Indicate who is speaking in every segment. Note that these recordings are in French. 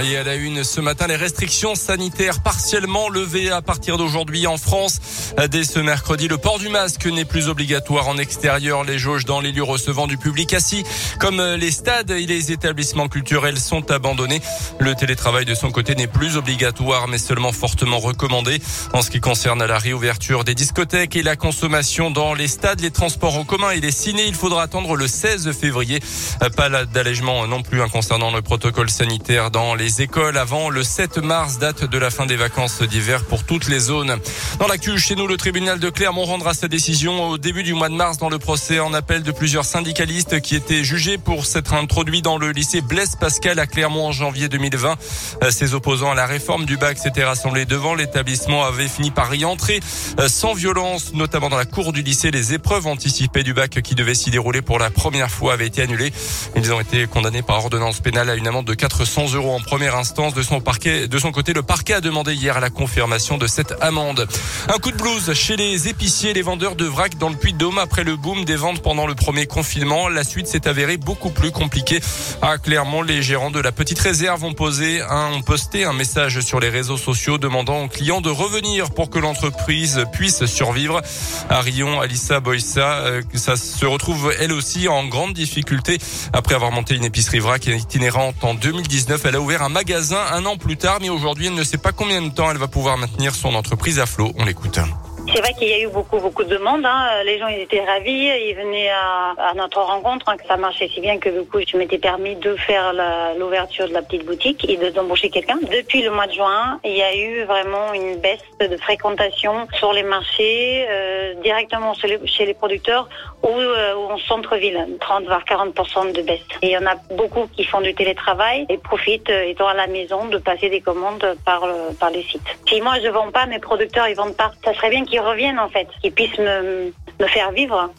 Speaker 1: Et à la une ce matin, les restrictions sanitaires partiellement levées à partir d'aujourd'hui en France. Dès ce mercredi, le port du masque n'est plus obligatoire en extérieur. Les jauges dans les lieux recevant du public assis, comme les stades et les établissements culturels, sont abandonnés. Le télétravail de son côté n'est plus obligatoire, mais seulement fortement recommandé. En ce qui concerne la réouverture des discothèques et la consommation dans les stades, les transports en commun et les ciné, il faudra attendre le 16 février. Pas d'allègement non plus hein, concernant le protocole sanitaire dans les écoles avant le 7 mars, date de la fin des vacances d'hiver pour toutes les zones. Dans l'actu, chez nous, le tribunal de Clermont rendra sa décision au début du mois de mars dans le procès en appel de plusieurs syndicalistes qui étaient jugés pour s'être introduits dans le lycée Blaise Pascal à Clermont en janvier 2020. Ses opposants à la réforme du bac s'étaient rassemblés devant l'établissement, avaient fini par y entrer sans violence, notamment dans la cour du lycée. Les épreuves anticipées du bac qui devaient s'y dérouler pour la première fois avaient été annulées. Ils ont été condamnés par ordonnance pénale à une amende de 400 euros en première instance de son parquet. De son côté, le parquet a demandé hier la confirmation de cette amende. Un coup de blues chez les épiciers, les vendeurs de vrac dans le Puy-de-Dôme après le boom des ventes pendant le premier confinement. La suite s'est avérée beaucoup plus compliquée. À Clermont, les gérants de la petite réserve ont posé un, posté un message sur les réseaux sociaux demandant aux clients de revenir pour que l'entreprise puisse survivre. À Alissa Boissa, euh, ça se retrouve elle aussi en grande difficulté après avoir monté une épicerie vrac itinérante en 2019. Elle a ouvert un magasin un an plus tard, mais aujourd'hui, elle ne sait pas combien de temps elle va pouvoir maintenir son entreprise à flot. On l'écoute.
Speaker 2: C'est vrai qu'il y a eu beaucoup, beaucoup de demandes. Hein. Les gens ils étaient ravis. Ils venaient à, à notre rencontre. Hein, que ça marchait si bien que du coup, je m'étais permis de faire l'ouverture de la petite boutique et d'embaucher quelqu'un. Depuis le mois de juin, il y a eu vraiment une baisse de fréquentation sur les marchés, euh, directement chez les, producteurs ou, euh, en centre-ville. 30 voire 40% de baisse. Et il y en a beaucoup qui font du télétravail et profitent, euh, étant à la maison, de passer des commandes par, par les sites. Si moi je vends pas, mes producteurs ils vendent pas. Ça serait bien qu'ils reviennent en fait, qu'ils puissent me, me faire vivre.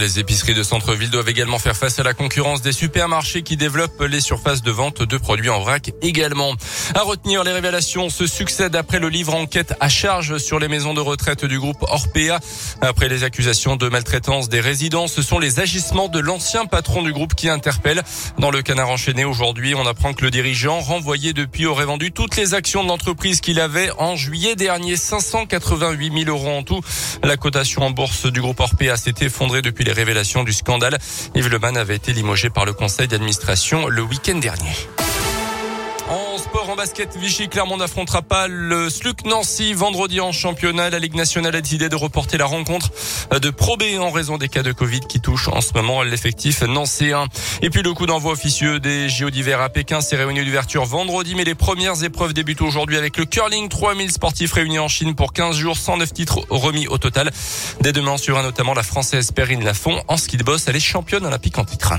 Speaker 1: Les épiceries de centre-ville doivent également faire face à la concurrence des supermarchés qui développent les surfaces de vente de produits en vrac également. À retenir, les révélations se succèdent après le livre enquête à charge sur les maisons de retraite du groupe Orpea. Après les accusations de maltraitance des résidents, ce sont les agissements de l'ancien patron du groupe qui interpellent. Dans le canard enchaîné aujourd'hui, on apprend que le dirigeant, renvoyé depuis, aurait vendu toutes les actions de l'entreprise qu'il avait en juillet dernier, 588 000 euros en tout. La cotation en bourse du groupe Orpea s'est effondrée depuis les révélations du scandale. Yves Leman avait été limogé par le conseil d'administration le week-end dernier. Sport, en basket, Vichy Clermont n'affrontera pas le SLUC Nancy vendredi en championnat. La Ligue nationale a décidé de reporter la rencontre de Pro B en raison des cas de Covid qui touchent en ce moment l'effectif nancéen. Et puis le coup d'envoi officieux des JO d'hiver à Pékin, cérémonie d'ouverture vendredi, mais les premières épreuves débutent aujourd'hui avec le curling. 3000 sportifs réunis en Chine pour 15 jours, 109 titres remis au total. Dès demain, sur un notamment la française Perrine Lafont en ski de boss. Elle est championne olympique en titre.